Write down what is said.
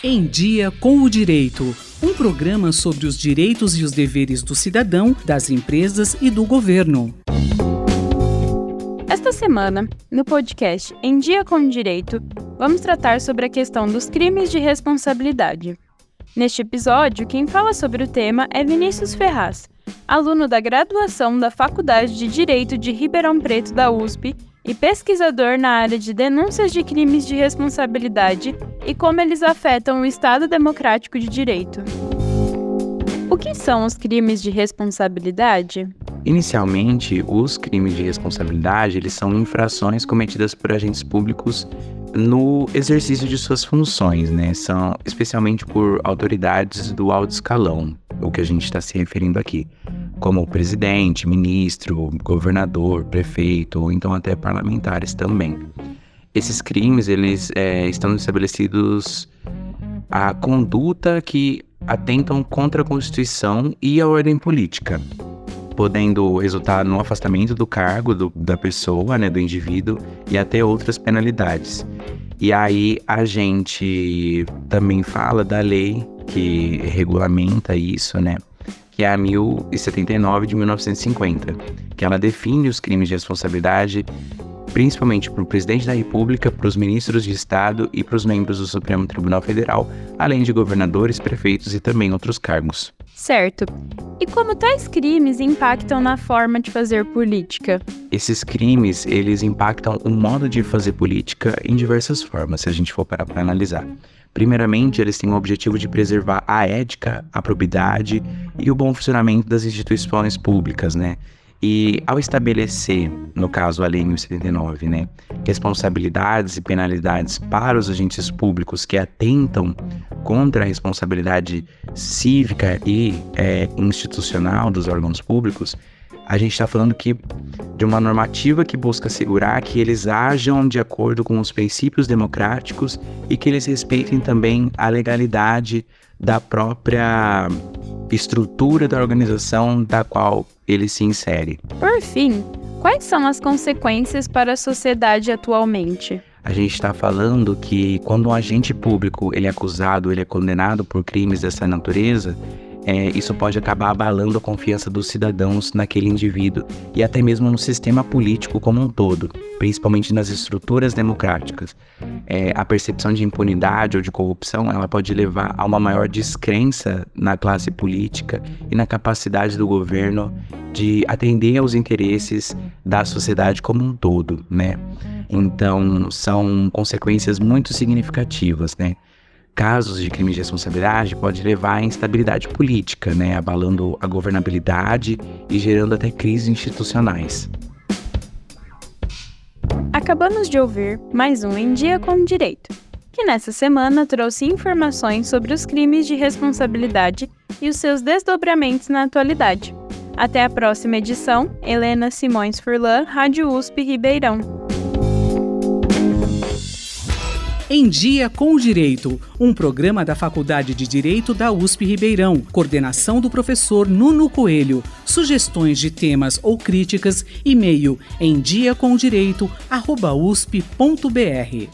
Em Dia com o Direito. Um programa sobre os direitos e os deveres do cidadão, das empresas e do governo. Esta semana, no podcast Em Dia com o Direito, vamos tratar sobre a questão dos crimes de responsabilidade. Neste episódio, quem fala sobre o tema é Vinícius Ferraz, aluno da graduação da Faculdade de Direito de Ribeirão Preto da USP e pesquisador na área de denúncias de crimes de responsabilidade e como eles afetam o Estado Democrático de Direito. O que são os crimes de responsabilidade? Inicialmente, os crimes de responsabilidade eles são infrações cometidas por agentes públicos no exercício de suas funções, né? São especialmente por autoridades do alto escalão, o que a gente está se referindo aqui como presidente, ministro, governador, prefeito, ou então até parlamentares também. Esses crimes, eles é, estão estabelecidos a conduta que atentam contra a Constituição e a ordem política, podendo resultar no afastamento do cargo do, da pessoa, né, do indivíduo, e até outras penalidades. E aí a gente também fala da lei que regulamenta isso, né? Que é a 1079 de 1950, que ela define os crimes de responsabilidade principalmente para o presidente da República, para os ministros de Estado e para os membros do Supremo Tribunal Federal, além de governadores, prefeitos e também outros cargos. Certo. E como tais crimes impactam na forma de fazer política? Esses crimes, eles impactam o modo de fazer política em diversas formas, se a gente for parar para analisar. Primeiramente, eles têm o objetivo de preservar a ética, a probidade e o bom funcionamento das instituições públicas, né? E ao estabelecer, no caso a Lei 1079, né, responsabilidades e penalidades para os agentes públicos que atentam contra a responsabilidade cívica e é, institucional dos órgãos públicos, a gente está falando que de uma normativa que busca assegurar que eles ajam de acordo com os princípios democráticos e que eles respeitem também a legalidade da própria estrutura da organização da qual ele se insere. Por fim, quais são as consequências para a sociedade atualmente? A gente está falando que quando um agente público ele é acusado, ele é condenado por crimes dessa natureza, é, isso pode acabar abalando a confiança dos cidadãos naquele indivíduo e até mesmo no sistema político como um todo, principalmente nas estruturas democráticas. É, a percepção de impunidade ou de corrupção ela pode levar a uma maior descrença na classe política e na capacidade do governo de atender aos interesses da sociedade como um todo, né? Então, são consequências muito significativas, né? casos de crime de responsabilidade pode levar à instabilidade política, né, abalando a governabilidade e gerando até crises institucionais. Acabamos de ouvir mais um Em Dia com Direito, que nessa semana trouxe informações sobre os crimes de responsabilidade e os seus desdobramentos na atualidade. Até a próxima edição, Helena Simões Furlan, Rádio USP Ribeirão. Em Dia com o Direito, um programa da Faculdade de Direito da USP Ribeirão, coordenação do professor Nuno Coelho. Sugestões de temas ou críticas, e-mail em diacomdireito@usp.br.